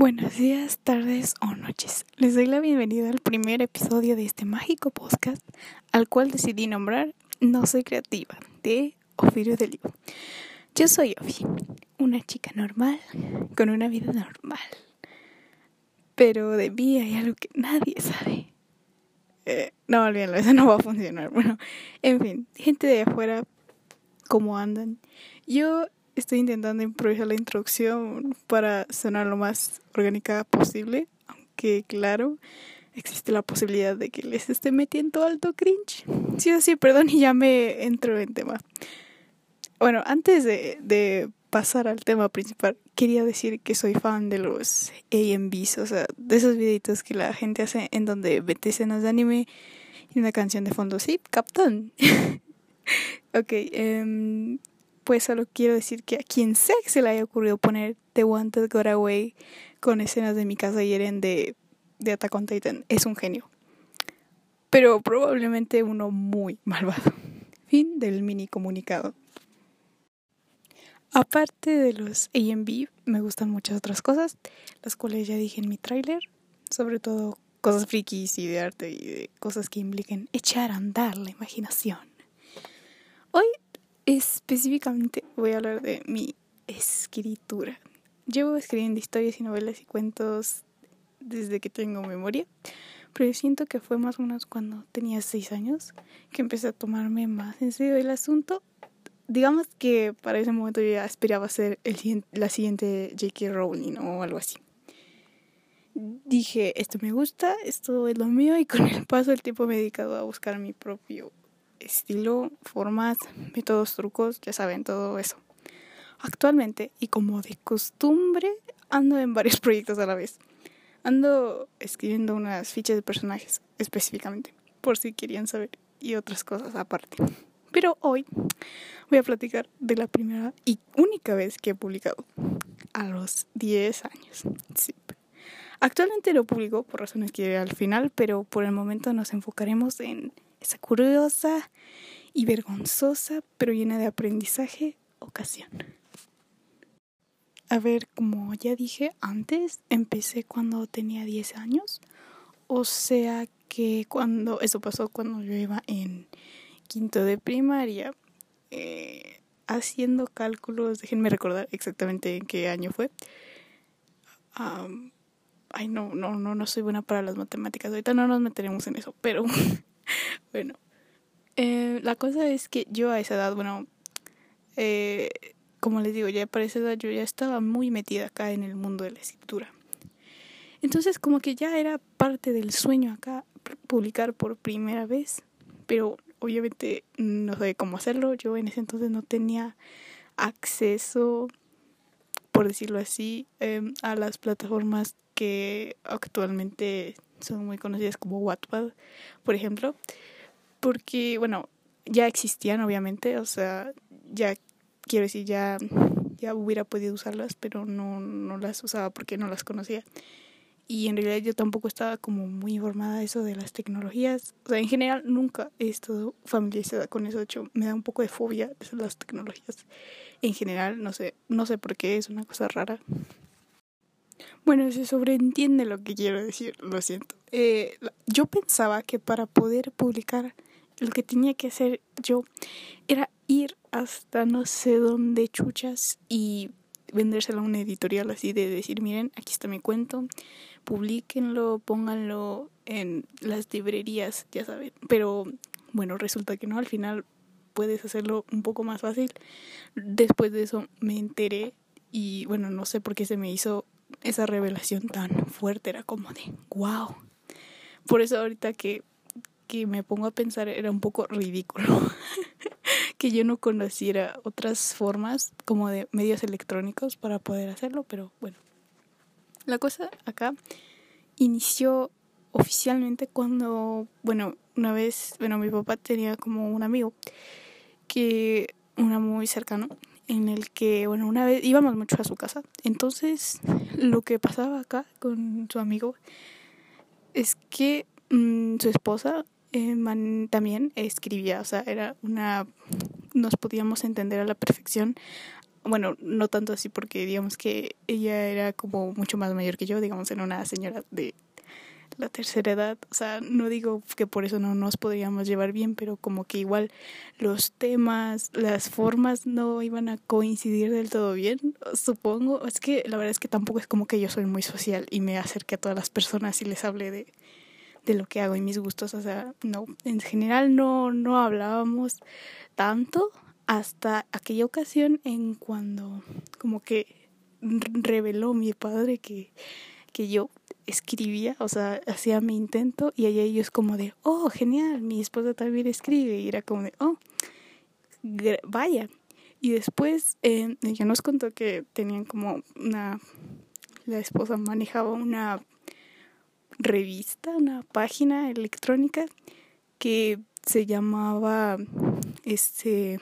Buenos días, tardes o noches. Les doy la bienvenida al primer episodio de este mágico podcast, al cual decidí nombrar No soy creativa, de Ofirio de Livo. Yo soy Ofi, una chica normal, con una vida normal. Pero de mí hay algo que nadie sabe. Eh, no, olvídenlo, eso no va a funcionar. Bueno, en fin, gente de afuera, ¿cómo andan? Yo estoy intentando improvisar la introducción para sonar lo más orgánica posible, aunque claro, existe la posibilidad de que les esté metiendo alto cringe. Sí, sí, perdón, y ya me entro en tema. Bueno, antes de, de pasar al tema principal, quería decir que soy fan de los AMVs, o sea, de esos videitos que la gente hace en donde vete escenas de anime y una canción de fondo. Sí, Captain. ok, um, pues solo quiero decir que a quien sea que se le haya ocurrido poner The Wanted Got Away con escenas de mi casa y Eren de, de Attack on Titan es un genio. Pero probablemente uno muy malvado. Fin del mini comunicado. Aparte de los AMV, me gustan muchas otras cosas, las cuales ya dije en mi tráiler, sobre todo cosas frikis y de arte y de cosas que impliquen echar a andar la imaginación. Hoy específicamente voy a hablar de mi escritura. Llevo escribiendo historias y novelas y cuentos desde que tengo memoria, pero siento que fue más o menos cuando tenía seis años que empecé a tomarme más en serio el asunto digamos que para ese momento yo ya aspiraba a ser el, la siguiente J.K. Rowling o algo así. Dije, esto me gusta, esto es lo mío y con el paso del tiempo me he dedicado a buscar mi propio estilo, formas, métodos, trucos, ya saben, todo eso. Actualmente, y como de costumbre, ando en varios proyectos a la vez. Ando escribiendo unas fichas de personajes específicamente, por si querían saber, y otras cosas aparte. Pero hoy voy a platicar de la primera y única vez que he publicado, a los 10 años. Sí. Actualmente lo publico por razones que al final, pero por el momento nos enfocaremos en esa curiosa y vergonzosa, pero llena de aprendizaje, ocasión. A ver, como ya dije antes, empecé cuando tenía 10 años, o sea que cuando eso pasó cuando yo iba en quinto de primaria, eh, haciendo cálculos, déjenme recordar exactamente en qué año fue. ay, no, no, no, no soy buena para las matemáticas. Ahorita no nos meteremos en eso, pero bueno. Eh, la cosa es que yo a esa edad, bueno, eh, como les digo, ya para esa edad yo ya estaba muy metida acá en el mundo de la escritura. Entonces como que ya era parte del sueño acá publicar por primera vez, pero obviamente no sabía cómo hacerlo. Yo en ese entonces no tenía acceso, por decirlo así, em, a las plataformas que actualmente son muy conocidas como Wattpad, por ejemplo, porque, bueno, ya existían obviamente, o sea, ya quiero decir, ya, ya hubiera podido usarlas, pero no, no las usaba porque no las conocía y en realidad yo tampoco estaba como muy informada de eso de las tecnologías. O sea, en general nunca he estado familiarizada con eso. De hecho, me da un poco de fobia las tecnologías. En general, no sé, no sé por qué, es una cosa rara. Bueno, se sobreentiende lo que quiero decir, lo siento. Eh, yo pensaba que para poder publicar lo que tenía que hacer yo era ir hasta no sé dónde chuchas y vendérselo a una editorial así de decir, miren, aquí está mi cuento, publiquenlo, pónganlo en las librerías, ya saben. Pero bueno, resulta que no, al final puedes hacerlo un poco más fácil. Después de eso me enteré y bueno, no sé por qué se me hizo esa revelación tan fuerte, era como de, wow. Por eso ahorita que, que me pongo a pensar era un poco ridículo. que yo no conociera otras formas como de medios electrónicos para poder hacerlo, pero bueno. La cosa acá inició oficialmente cuando, bueno, una vez, bueno, mi papá tenía como un amigo que, una muy cercano, en el que, bueno, una vez íbamos mucho a su casa. Entonces, lo que pasaba acá con su amigo es que mm, su esposa eh, también escribía, o sea, era una, nos podíamos entender a la perfección bueno, no tanto así porque digamos que ella era como mucho más mayor que yo, digamos, en una señora de la tercera edad. O sea, no digo que por eso no nos podríamos llevar bien, pero como que igual los temas, las formas no iban a coincidir del todo bien, supongo. Es que la verdad es que tampoco es como que yo soy muy social y me acerque a todas las personas y les hable de, de lo que hago y mis gustos. O sea, no, en general no, no hablábamos tanto hasta aquella ocasión en cuando como que reveló mi padre que, que yo escribía, o sea, hacía mi intento y allá ellos como de, oh, genial, mi esposa también escribe y era como de, oh, vaya. Y después eh, ella nos contó que tenían como una, la esposa manejaba una revista, una página electrónica que se llamaba, este,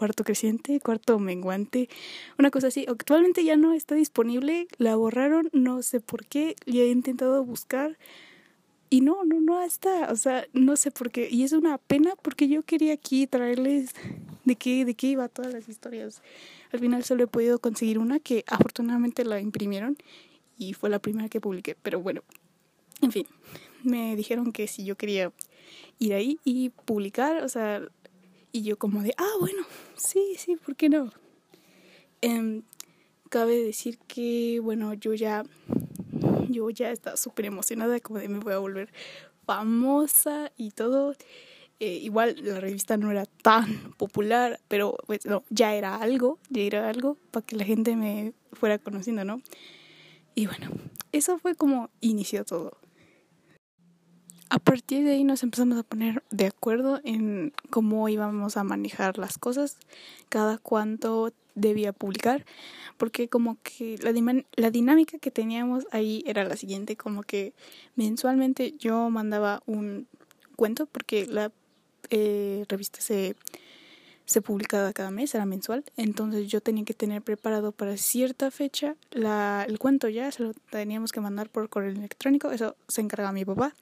cuarto creciente, cuarto menguante, una cosa así. Actualmente ya no está disponible, la borraron, no sé por qué, y he intentado buscar y no, no, no está, o sea, no sé por qué. Y es una pena porque yo quería aquí traerles de qué, de qué iba todas las historias. Al final solo he podido conseguir una que afortunadamente la imprimieron y fue la primera que publiqué, pero bueno, en fin, me dijeron que si yo quería ir ahí y publicar, o sea, y yo como de, ah, bueno, sí, sí, ¿por qué no? Eh, cabe decir que, bueno, yo ya, yo ya estaba súper emocionada, como de me voy a volver famosa y todo. Eh, igual la revista no era tan popular, pero pues no, ya era algo, ya era algo para que la gente me fuera conociendo, ¿no? Y bueno, eso fue como inició todo a partir de ahí nos empezamos a poner de acuerdo en cómo íbamos a manejar las cosas, cada cuánto debía publicar, porque como que la, la dinámica que teníamos ahí era la siguiente, como que mensualmente yo mandaba un cuento, porque la eh, revista se, se publicaba cada mes, era mensual, entonces yo tenía que tener preparado para cierta fecha la, el cuento ya, se lo teníamos que mandar por correo electrónico, eso se encarga mi papá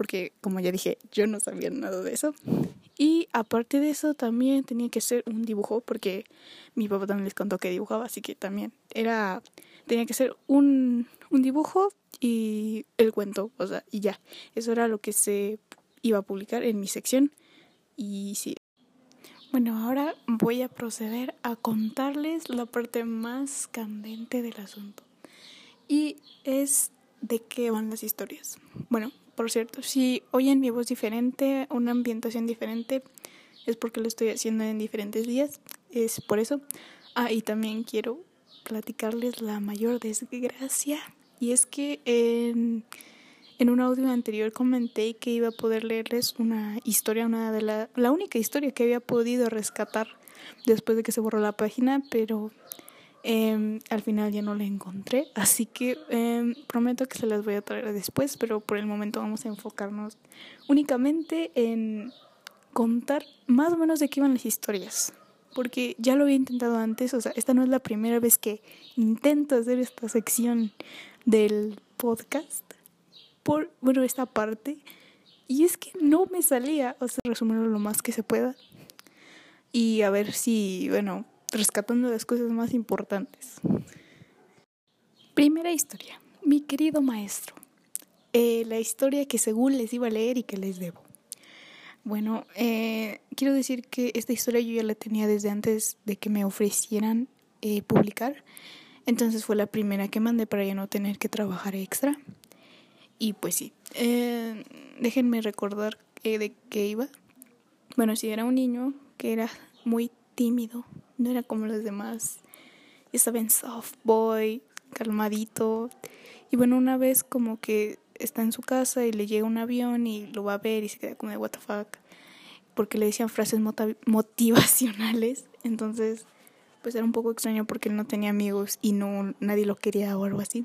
porque como ya dije, yo no sabía nada de eso. Y aparte de eso también tenía que ser un dibujo porque mi papá también les contó que dibujaba, así que también era tenía que ser un, un dibujo y el cuento, o sea, y ya. Eso era lo que se iba a publicar en mi sección. Y sí. Bueno, ahora voy a proceder a contarles la parte más candente del asunto. Y es de qué van las historias. Bueno, por cierto, si oyen mi voz diferente, una ambientación diferente, es porque lo estoy haciendo en diferentes días. Es por eso. Ah, y también quiero platicarles la mayor desgracia. Y es que en, en un audio anterior comenté que iba a poder leerles una historia, una de la, la única historia que había podido rescatar después de que se borró la página, pero eh, al final ya no la encontré, así que eh, prometo que se las voy a traer después, pero por el momento vamos a enfocarnos únicamente en contar más o menos de qué iban las historias, porque ya lo había intentado antes, o sea, esta no es la primera vez que intento hacer esta sección del podcast, por, bueno, esta parte, y es que no me salía, o sea, resumirlo lo más que se pueda, y a ver si, bueno, rescatando las cosas más importantes. Primera historia. Mi querido maestro. Eh, la historia que según les iba a leer y que les debo. Bueno, eh, quiero decir que esta historia yo ya la tenía desde antes de que me ofrecieran eh, publicar. Entonces fue la primera que mandé para ya no tener que trabajar extra. Y pues sí, déjenme recordar de qué iba. Bueno, si era un niño que era muy tímido, no era como los demás. Estaba en soft boy, calmadito. Y bueno, una vez como que está en su casa y le llega un avión y lo va a ver y se queda como de what the fuck. Porque le decían frases motivacionales. Entonces, pues era un poco extraño porque él no tenía amigos y no nadie lo quería o algo así.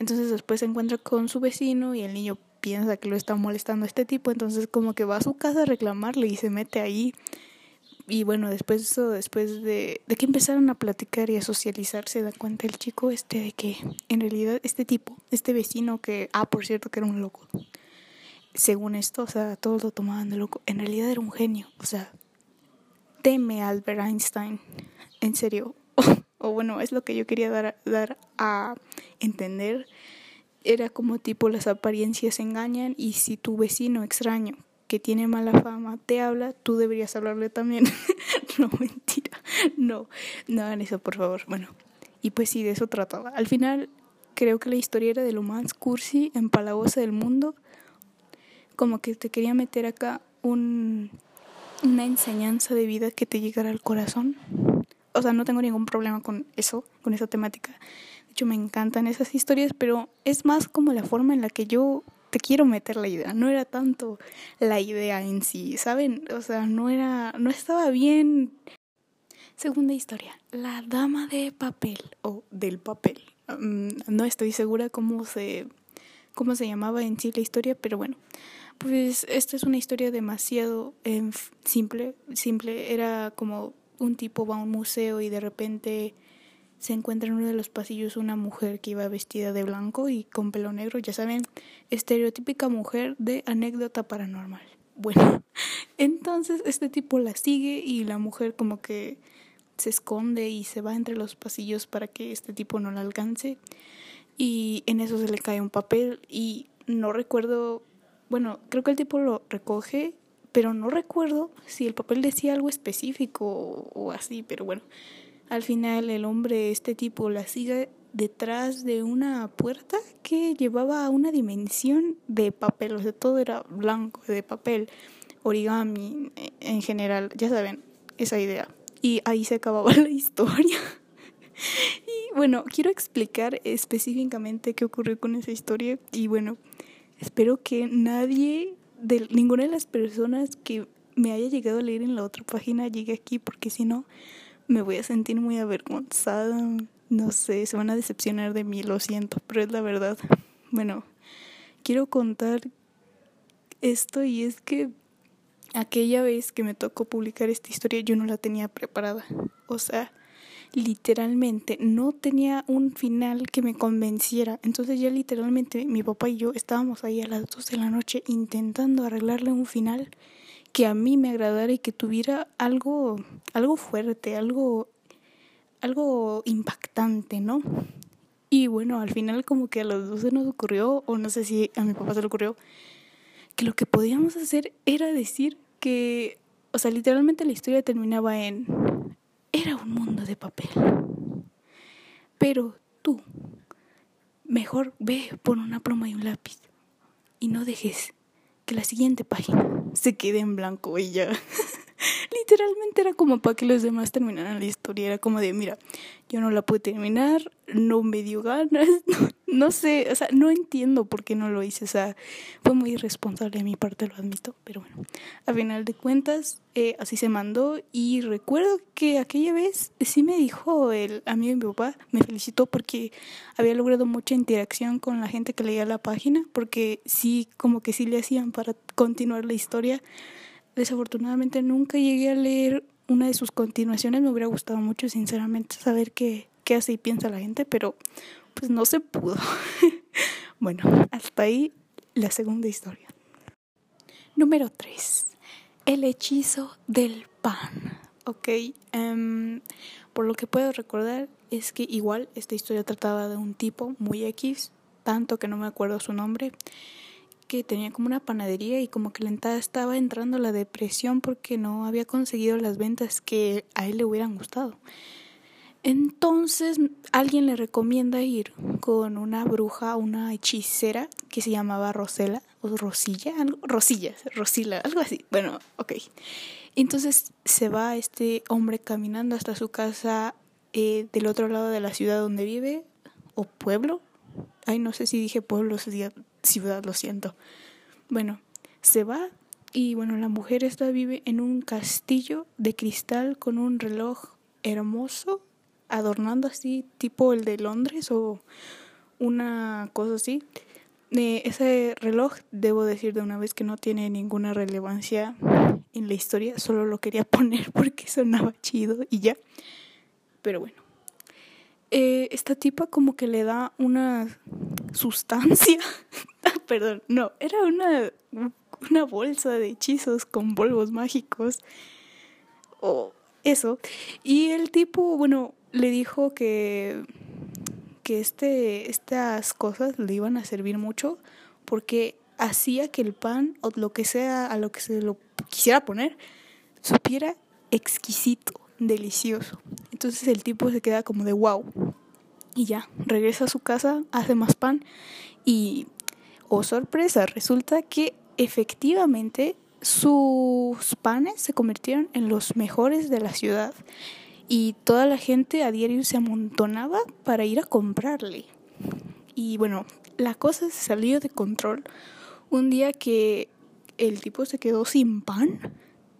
Entonces después se encuentra con su vecino y el niño piensa que lo está molestando a este tipo. Entonces como que va a su casa a reclamarle y se mete ahí y bueno, después de eso, después de, de que empezaron a platicar y a socializar, se da cuenta el chico este de que en realidad este tipo, este vecino que, ah, por cierto, que era un loco. Según esto, o sea, todos lo tomaban de loco. En realidad era un genio, o sea, teme Albert Einstein. En serio. o bueno, es lo que yo quería dar, dar a entender. Era como tipo las apariencias engañan y si tu vecino extraño que tiene mala fama te habla, tú deberías hablarle también. no, mentira. No, no hagan eso, por favor. Bueno, y pues sí, de eso trataba. Al final, creo que la historia era de lo más cursi, empalagosa del mundo. Como que te quería meter acá un, una enseñanza de vida que te llegara al corazón. O sea, no tengo ningún problema con eso, con esa temática. De hecho, me encantan esas historias, pero es más como la forma en la que yo te quiero meter la idea. No era tanto la idea en sí, ¿saben? O sea, no era, no estaba bien. Segunda historia, la dama de papel o del papel. Mm, no estoy segura cómo se, cómo se llamaba en sí la historia, pero bueno. Pues esta es una historia demasiado eh, simple, simple. Era como un tipo va a un museo y de repente se encuentra en uno de los pasillos una mujer que iba vestida de blanco y con pelo negro, ya saben, estereotípica mujer de anécdota paranormal. Bueno, entonces este tipo la sigue y la mujer como que se esconde y se va entre los pasillos para que este tipo no la alcance y en eso se le cae un papel y no recuerdo, bueno, creo que el tipo lo recoge, pero no recuerdo si el papel decía algo específico o, así, pero bueno, al final el hombre, este tipo, la sigue detrás de una puerta que llevaba a una dimensión de papel, o sea, todo era blanco, de papel, origami en general, ya saben, esa idea. Y ahí se acababa la historia. y bueno, quiero explicar específicamente qué ocurrió con esa historia y bueno, espero que nadie, de ninguna de las personas que me haya llegado a leer en la otra página llegue aquí porque si no me voy a sentir muy avergonzada. No sé, se van a decepcionar de mí, lo siento, pero es la verdad. Bueno, quiero contar esto y es que aquella vez que me tocó publicar esta historia yo no la tenía preparada. O sea, literalmente no tenía un final que me convenciera. Entonces ya literalmente mi papá y yo estábamos ahí a las dos de la noche intentando arreglarle un final que a mí me agradara y que tuviera algo, algo fuerte, algo, algo impactante, ¿no? Y bueno, al final como que a los dos se nos ocurrió, o no sé si a mi papá se le ocurrió, que lo que podíamos hacer era decir que, o sea, literalmente la historia terminaba en, era un mundo de papel. Pero tú, mejor ve por una pluma y un lápiz y no dejes que la siguiente página se quede en blanco y ya. Literalmente era como para que los demás terminaran la historia. Era como de, mira, yo no la pude terminar, no me dio ganas, no, sé, o sea, no entiendo por qué no lo hice. O sea, fue muy irresponsable de mi parte, lo admito, pero bueno, a final de cuentas, eh, así se mandó. Y recuerdo que aquella vez sí me dijo el amigo de mi papá, me felicitó porque había logrado mucha interacción con la gente que leía la página, porque sí, como que sí le hacían para continuar la historia desafortunadamente nunca llegué a leer una de sus continuaciones. Me hubiera gustado mucho, sinceramente, saber qué, qué hace y piensa la gente, pero pues no se pudo. bueno, hasta ahí la segunda historia. Número 3. El hechizo del pan. Ok, um, por lo que puedo recordar es que igual esta historia trataba de un tipo muy X, tanto que no me acuerdo su nombre, que tenía como una panadería y como que la estaba entrando la depresión porque no había conseguido las ventas que a él le hubieran gustado. Entonces alguien le recomienda ir con una bruja, una hechicera que se llamaba Rosela o Rosilla, algo, Rosilla, Rosila, algo así. Bueno, ok. Entonces se va este hombre caminando hasta su casa eh, del otro lado de la ciudad donde vive o pueblo. Ay, no sé si dije pueblo, ciudad, lo siento. Bueno, se va y bueno, la mujer esta vive en un castillo de cristal con un reloj hermoso, adornando así, tipo el de Londres o una cosa así. Eh, ese reloj, debo decir de una vez que no tiene ninguna relevancia en la historia, solo lo quería poner porque sonaba chido y ya. Pero bueno, eh, esta tipa como que le da una sustancia. Perdón, no, era una, una bolsa de hechizos con polvos mágicos. O eso. Y el tipo, bueno, le dijo que, que este, estas cosas le iban a servir mucho porque hacía que el pan o lo que sea a lo que se lo quisiera poner supiera exquisito, delicioso. Entonces el tipo se queda como de wow. Y ya, regresa a su casa, hace más pan y, oh sorpresa, resulta que efectivamente sus panes se convirtieron en los mejores de la ciudad y toda la gente a diario se amontonaba para ir a comprarle. Y bueno, la cosa se salió de control un día que el tipo se quedó sin pan,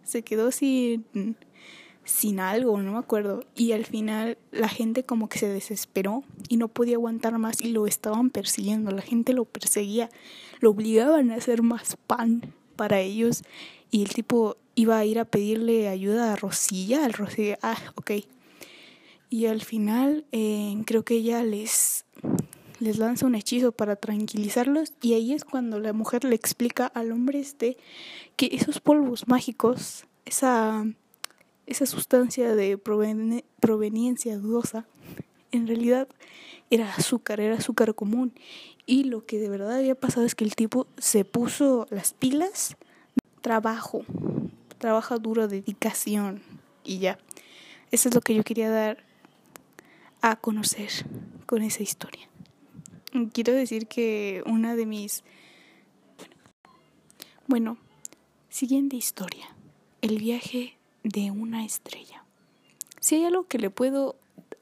se quedó sin sin algo, no me acuerdo. Y al final la gente como que se desesperó y no podía aguantar más y lo estaban persiguiendo. La gente lo perseguía, lo obligaban a hacer más pan para ellos. Y el tipo iba a ir a pedirle ayuda a Rosilla, al Rosilla, ah, ok. Y al final eh, creo que ella les, les lanza un hechizo para tranquilizarlos y ahí es cuando la mujer le explica al hombre este que esos polvos mágicos, esa esa sustancia de proveniencia dudosa, en realidad era azúcar, era azúcar común. Y lo que de verdad había pasado es que el tipo se puso las pilas, trabajo, trabajo duro, dedicación y ya. Eso es lo que yo quería dar a conocer con esa historia. Quiero decir que una de mis... Bueno, siguiente historia. El viaje de una estrella. Si hay algo que le puedo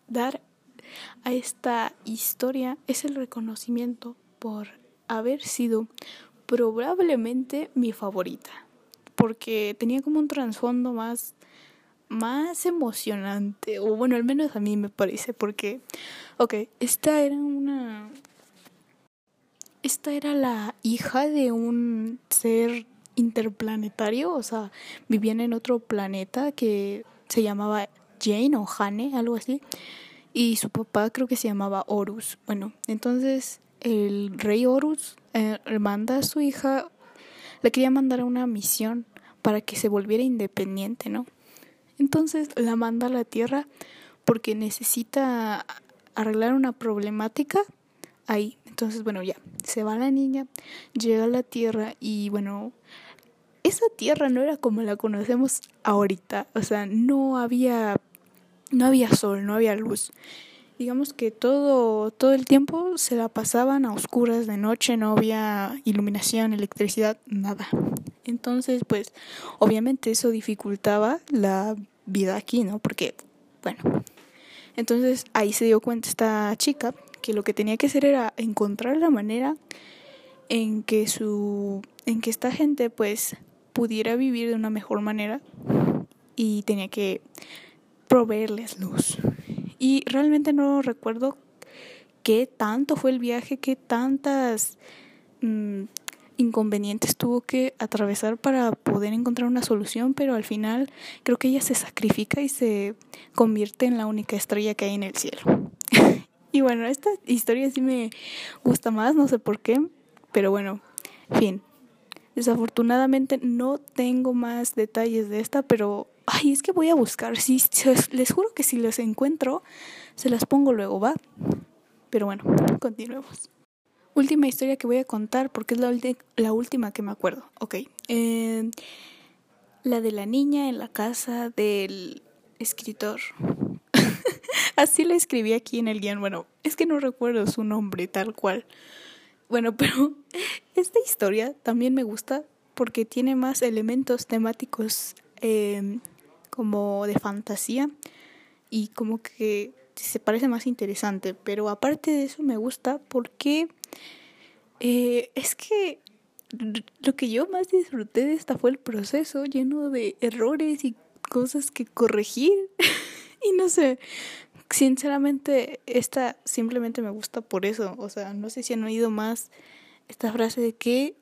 dar a esta historia es el reconocimiento por haber sido probablemente mi favorita, porque tenía como un trasfondo más más emocionante, o bueno, al menos a mí me parece, porque, ok, esta era una... Esta era la hija de un ser interplanetario, o sea, vivían en otro planeta que se llamaba Jane o Jane, algo así, y su papá creo que se llamaba Horus. Bueno, entonces el rey Horus eh, manda a su hija, le quería mandar a una misión para que se volviera independiente, ¿no? Entonces la manda a la Tierra porque necesita arreglar una problemática ahí. Entonces, bueno, ya, se va la niña, llega a la Tierra y bueno, esa tierra no era como la conocemos ahorita, o sea, no había no había sol, no había luz. Digamos que todo todo el tiempo se la pasaban a oscuras de noche, no había iluminación, electricidad, nada. Entonces, pues obviamente eso dificultaba la vida aquí, ¿no? Porque bueno, entonces ahí se dio cuenta esta chica que lo que tenía que hacer era encontrar la manera en que su en que esta gente pues pudiera vivir de una mejor manera y tenía que proveerles luz. Y realmente no recuerdo qué tanto fue el viaje, qué tantas mm, inconvenientes tuvo que atravesar para poder encontrar una solución, pero al final creo que ella se sacrifica y se convierte en la única estrella que hay en el cielo. y bueno, esta historia sí me gusta más, no sé por qué, pero bueno, fin. Desafortunadamente no tengo más detalles de esta, pero ay, es que voy a buscar. Sí, les juro que si las encuentro, se las pongo luego, ¿va? Pero bueno, continuemos. Última historia que voy a contar porque es la, última que me acuerdo. Ok. Eh, la de la niña en la casa del escritor. Así la escribí aquí en el guion. Bueno, es que no recuerdo su nombre tal cual. Bueno, pero esta historia también me gusta porque tiene más elementos temáticos em, como de fantasía y como que se parece más interesante. Pero aparte de eso me gusta porque eh, es que lo que yo más disfruté de esta fue el proceso lleno de errores y cosas que corregir. y no sé, sinceramente, esta simplemente me gusta por eso. O sea, no sé si han oído más esta frase de que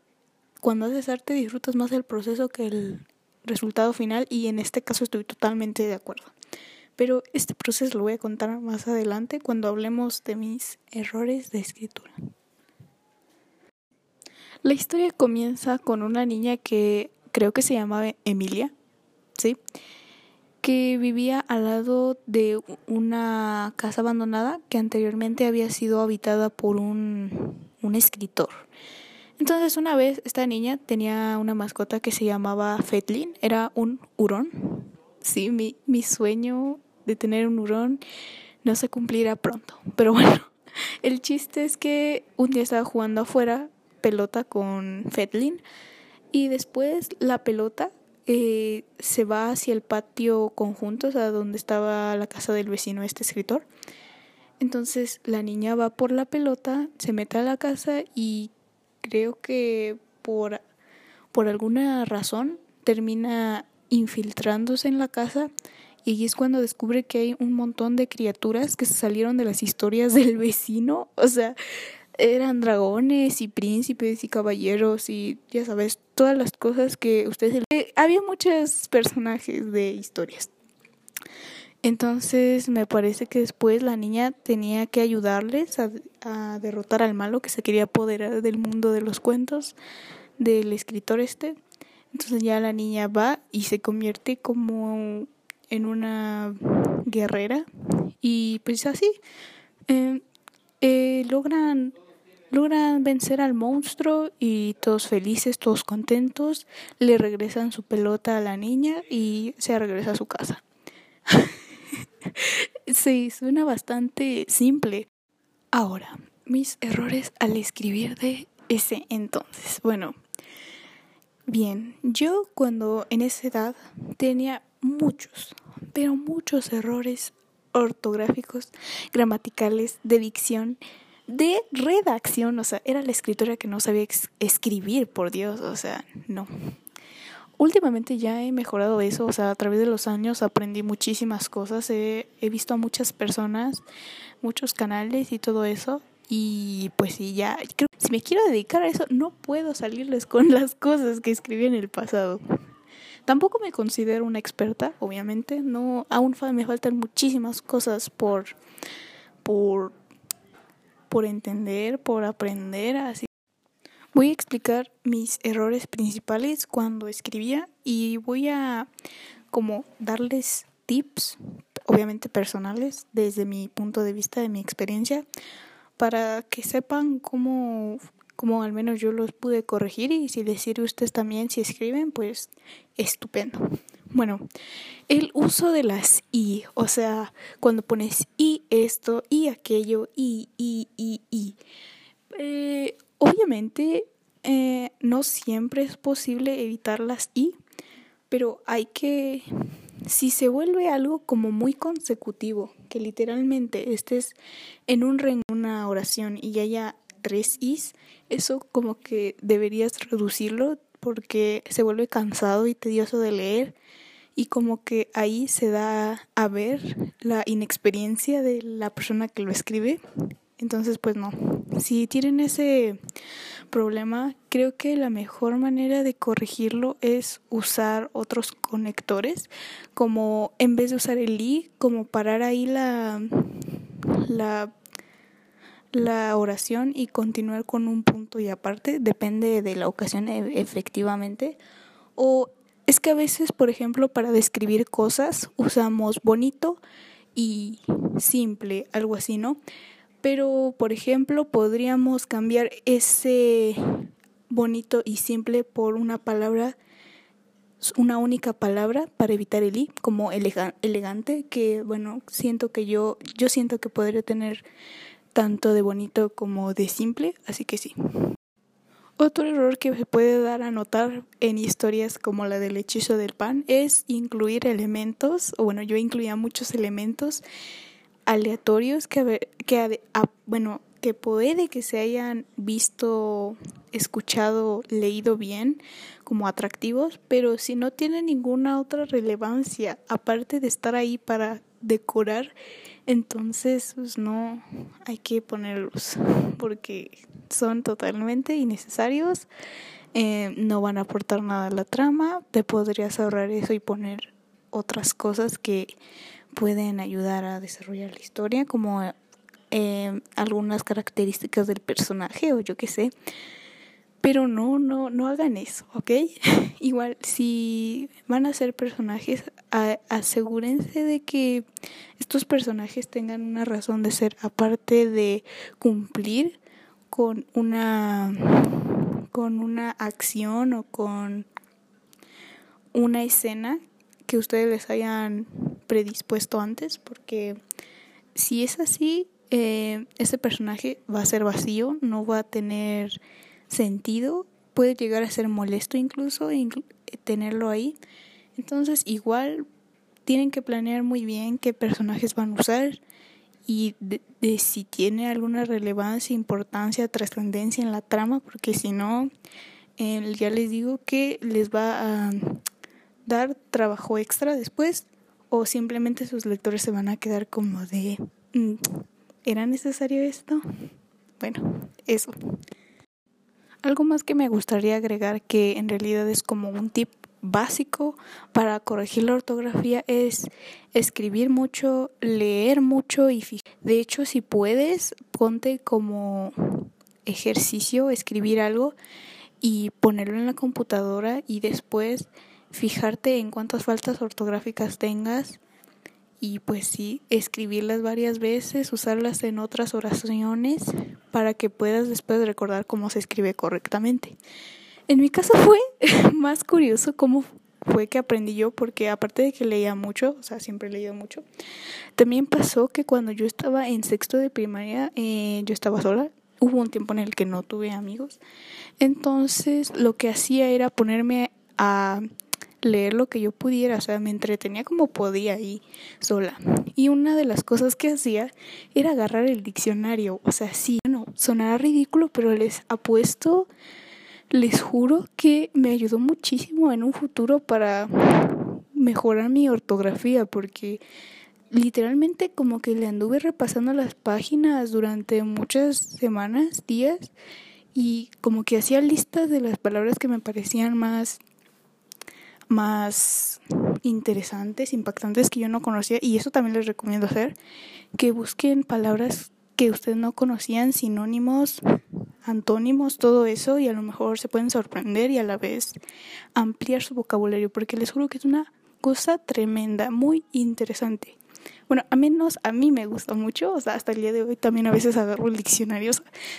cuando haces arte disfrutas más el proceso que el resultado final y en este caso estoy totalmente de acuerdo. Pero este proceso lo voy a contar más adelante cuando hablemos de mis errores de escritura. La historia comienza con una niña que creo que se llamaba Emilia, ¿sí? que vivía al lado de una casa abandonada que anteriormente había sido habitada por un, un escritor. Entonces una vez esta niña tenía una mascota que se llamaba Fetlin, era un hurón. Sí, mi, mi sueño de tener un hurón no se cumplirá pronto. Pero bueno, el chiste es que un día estaba jugando afuera pelota con Fetlin y después la pelota eh, se va hacia el patio conjunto, o sea, donde estaba la casa del vecino este escritor. Entonces la niña va por la pelota, se mete a la casa y creo que por, por alguna razón termina infiltrándose en la casa y es cuando descubre que hay un montón de criaturas que se salieron de las historias del vecino. O sea, eran dragones y príncipes y caballeros y ya sabes, todas las cosas que ustedes... Eh, había muchos personajes de historias. Entonces me parece que después la niña tenía que ayudarles a, a, derrotar al malo que se quería apoderar del mundo de los cuentos del escritor este. Entonces ya la niña va y se convierte como en una guerrera y pues así eh, eh, logran logran vencer al monstruo y todos felices, todos contentos, le regresan su pelota a la niña y se regresa a su casa. sí, suena bastante simple. Ahora, mis errores al escribir de ese entonces. Bueno, bien, yo cuando en esa edad tenía muchos, pero muchos errores ortográficos, gramaticales, de dicción de redacción, o sea, era la escritora que no sabía escribir, por Dios, o sea, no. Últimamente ya he mejorado eso, o sea, a través de los años aprendí muchísimas cosas, he, visto a muchas personas, muchos canales y todo eso, y pues sí, ya, creo si me quiero dedicar a eso, no puedo salirles con las cosas que escribí en el pasado. Tampoco me considero una experta, obviamente, no, aún me faltan muchísimas cosas por, por por entender, por aprender, así. Voy a explicar mis errores principales cuando escribía y voy a como darles tips, obviamente personales, desde mi punto de vista, de mi experiencia, para que sepan cómo, cómo al menos yo los pude corregir y si les sirve ustedes también si escriben, pues estupendo. Bueno, el uso de las i, o sea, cuando pones y esto, y aquello, y, y, y, y. Eh, obviamente, eh, no siempre es posible evitar las i, pero hay que, si se vuelve algo como muy consecutivo, que literalmente estés en un en una oración y haya tres is, eso como que deberías reducirlo porque se vuelve cansado y tedioso de leer y como que ahí se da a ver la inexperiencia de la persona que lo escribe. Entonces, pues no. Si tienen ese problema, creo que la mejor manera de corregirlo es usar otros conectores, como en vez de usar el i, como parar ahí la la la oración y continuar con un punto y aparte, depende de la ocasión e, efectivamente, o es que a veces, por ejemplo, para describir cosas usamos bonito y simple, algo así, ¿no? Pero, por ejemplo, podríamos cambiar ese bonito y simple por una palabra, una única palabra para evitar el i, como elegante, que bueno, siento que yo, yo siento que podría tener tanto de bonito como de simple, así que sí. Otro error que se puede dar a notar en historias como la del hechizo del pan es incluir elementos, o bueno, yo incluía muchos elementos aleatorios que, que bueno, que puede que se hayan visto, escuchado, leído bien como atractivos, pero si no tienen ninguna otra relevancia aparte de estar ahí para decorar, entonces pues no hay que ponerlos porque son totalmente innecesarios, eh, no van a aportar nada a la trama, te podrías ahorrar eso y poner otras cosas que pueden ayudar a desarrollar la historia, como eh, algunas características del personaje o yo qué sé. Pero no, no, no hagan eso, ¿ok? Igual, si van a ser personajes, asegúrense de que estos personajes tengan una razón de ser, aparte de cumplir con una con una acción o con una escena que ustedes les hayan predispuesto antes, porque si es así, eh, ese personaje va a ser vacío, no va a tener sentido, puede llegar a ser molesto incluso tenerlo ahí. Entonces igual tienen que planear muy bien qué personajes van a usar y de, si tiene alguna relevancia, importancia, trascendencia en la trama, porque si no, ya les digo que les va a dar trabajo extra después o simplemente sus lectores se van a quedar como de, mm, ¿era necesario esto? Bueno, eso. Algo más que me gustaría agregar que en realidad es como un tip básico para corregir la ortografía es escribir mucho, leer mucho y de hecho si puedes ponte como ejercicio escribir algo y ponerlo en la computadora y después fijarte en cuántas faltas ortográficas tengas y pues sí, escribirlas varias veces, usarlas en otras oraciones para que puedas después recordar cómo se escribe correctamente. En mi caso fue más curioso cómo fue que aprendí yo, porque aparte de que leía mucho, o sea, siempre he leído mucho, también pasó que cuando yo estaba en sexto de primaria, eh, yo estaba sola, hubo un tiempo en el que no tuve amigos, entonces lo que hacía era ponerme a leer lo que yo pudiera, o sea, me entretenía como podía ahí sola. Y una de las cosas que hacía era agarrar el diccionario, o sea, sí, no, sonará ridículo, pero les apuesto, les juro que me ayudó muchísimo en un futuro para mejorar mi ortografía, porque literalmente como que le anduve repasando las páginas durante muchas semanas, días, y como que hacía listas de las palabras que me parecían más más interesantes, impactantes que yo no conocía y eso también les recomiendo hacer, que busquen palabras que ustedes no conocían, sinónimos, antónimos, todo eso y a lo mejor se pueden sorprender y a la vez ampliar su vocabulario porque les juro que es una cosa tremenda, muy interesante. Bueno, a menos a mí me gusta mucho, o sea, hasta el día de hoy también a veces agarro el diccionario.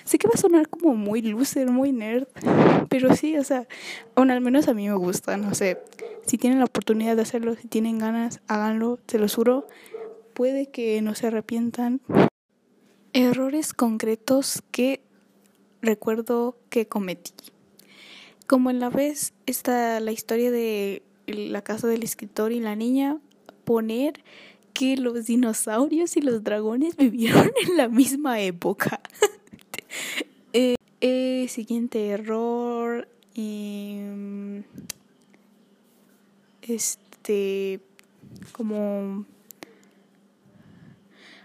sé que va a sonar como muy loser, muy nerd, pero sí, o sea, bueno, al menos a mí me gusta, no sé. Si tienen la oportunidad de hacerlo, si tienen ganas, háganlo, se los juro. Puede que no se arrepientan. Errores concretos que recuerdo que cometí. Como en la vez está la historia de la casa del escritor y la niña, poner que los dinosaurios y los dragones vivieron en la misma época. Eh, eh, siguiente error. Em, este. Como.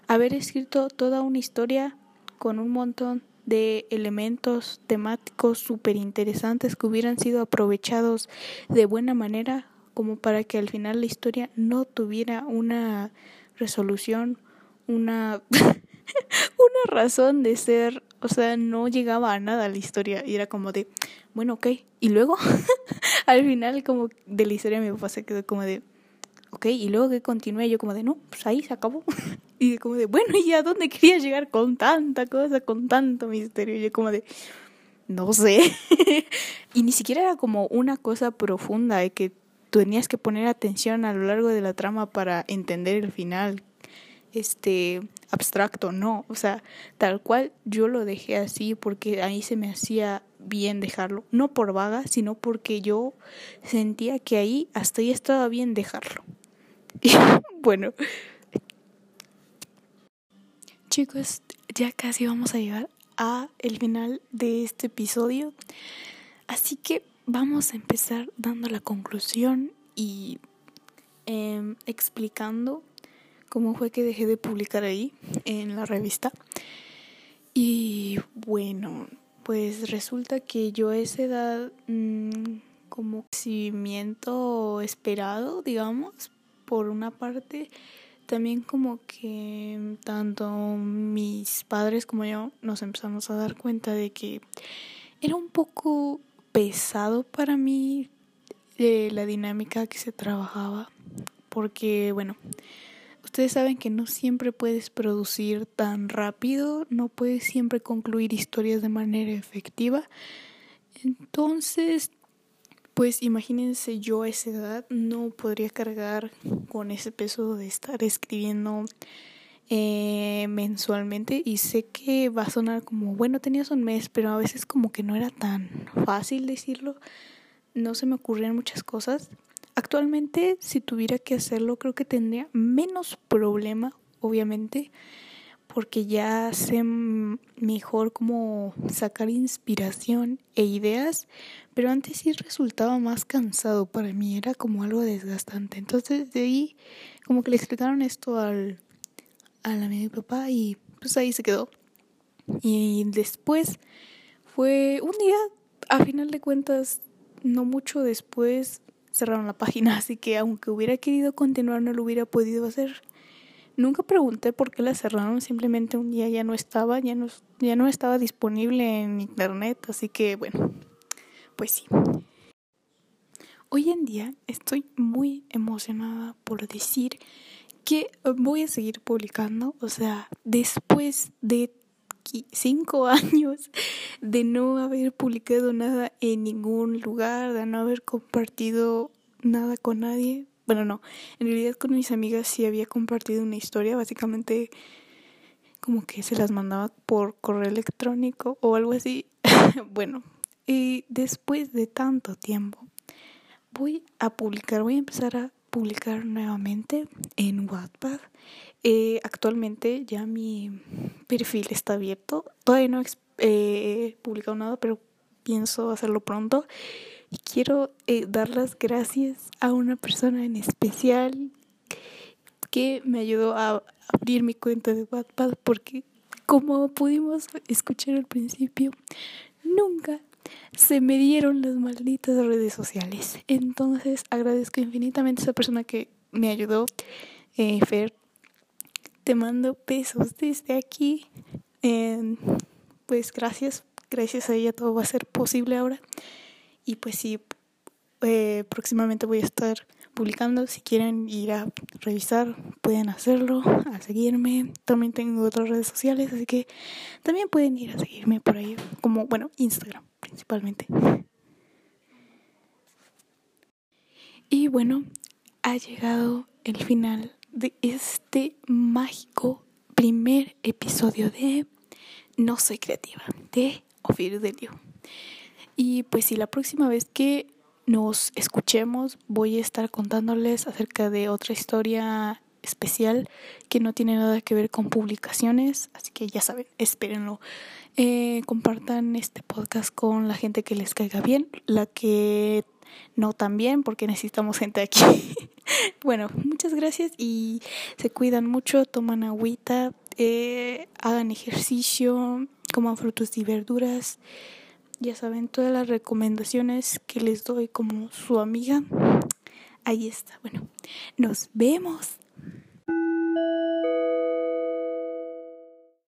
Haber escrito toda una historia con un montón de elementos temáticos súper interesantes que hubieran sido aprovechados de buena manera como para que al final la historia no tuviera una resolución, una una razón de ser, o sea, no llegaba a nada la historia y era como de, bueno, ok, y luego al final como de la historia mi papá se quedó como de, ok, y luego que continué yo como de, no, pues ahí se acabó. y como de, bueno, ¿y a dónde quería llegar con tanta cosa, con tanto misterio? Y yo como de, no sé. y ni siquiera era como una cosa profunda de que tenías que poner atención a lo largo de la trama para entender el final este abstracto, no, o sea, tal cual yo lo dejé así porque ahí se me hacía bien dejarlo, no por vaga, sino porque yo sentía que ahí hasta ahí estaba bien dejarlo. Y bueno, chicos, ya casi vamos a llegar a el final de este episodio, así que vamos a empezar dando la conclusión y em, explicando cómo fue que dejé de publicar ahí en la revista. Y bueno, pues resulta que yo a esa edad mm, como crecimiento esperado, digamos, por una parte, también como que tanto mis padres como yo nos empezamos a dar cuenta de que era un poco pesado para mí eh, la dinámica que se trabajaba, porque bueno, ustedes saben que no siempre puedes producir tan rápido, no puedes siempre concluir historias de manera efectiva. Entonces, pues imagínense yo a esa edad no podría cargar con ese peso de estar escribiendo eh, mensualmente y sé que va a sonar como, bueno, tenías un mes, pero a veces como que no era tan fácil decirlo, no se me ocurrían muchas cosas. Actualmente, si tuviera que hacerlo, creo que tendría menos problema, obviamente, porque ya sé mejor cómo sacar inspiración e ideas, pero antes sí resultaba más cansado para mí, era como algo desgastante. Entonces de ahí como que le explicaron esto al a la de mi papá y pues ahí se quedó. Y después fue un día, a final de cuentas, no mucho después cerraron la página, así que aunque hubiera querido continuar no lo hubiera podido hacer. Nunca pregunté por qué la cerraron, simplemente un día ya no estaba, ya no, ya no estaba disponible en internet, así que bueno, pues sí. Hoy en día estoy muy emocionada por decir que voy a seguir publicando, o sea, después de cinco años de no haber publicado nada en ningún lugar, de no haber compartido nada con nadie. Bueno, no, en realidad con mis amigas sí había compartido una historia, básicamente como que se las mandaba por correo electrónico o algo así. bueno, y después de tanto tiempo voy a publicar, voy a empezar a publicar nuevamente en Wattpad. Eh, actualmente ya mi perfil está abierto. Todavía no he publicado nada, pero pienso hacerlo pronto. Y quiero eh, dar las gracias a una persona en especial que me ayudó a abrir mi cuenta de Wattpad porque como pudimos escuchar al principio, nunca se me dieron las malditas redes sociales. Entonces agradezco infinitamente a esa persona que me ayudó. Eh, Fer, te mando besos desde aquí. pues gracias, gracias a ella todo va a ser posible ahora. Y pues sí, eh, próximamente voy a estar publicando. Si quieren ir a revisar, pueden hacerlo, a seguirme. También tengo otras redes sociales, así que también pueden ir a seguirme por ahí, como, bueno, Instagram principalmente. Y bueno, ha llegado el final de este mágico primer episodio de No soy creativa, de Delio. Y pues si la próxima vez que nos escuchemos voy a estar contándoles acerca de otra historia especial que no tiene nada que ver con publicaciones, así que ya saben, espérenlo. Eh, compartan este podcast con la gente que les caiga bien, la que no tan bien, porque necesitamos gente aquí. bueno, muchas gracias y se cuidan mucho, toman agüita, eh, hagan ejercicio, coman frutos y verduras. Ya saben, todas las recomendaciones que les doy como su amiga. Ahí está. Bueno, nos vemos.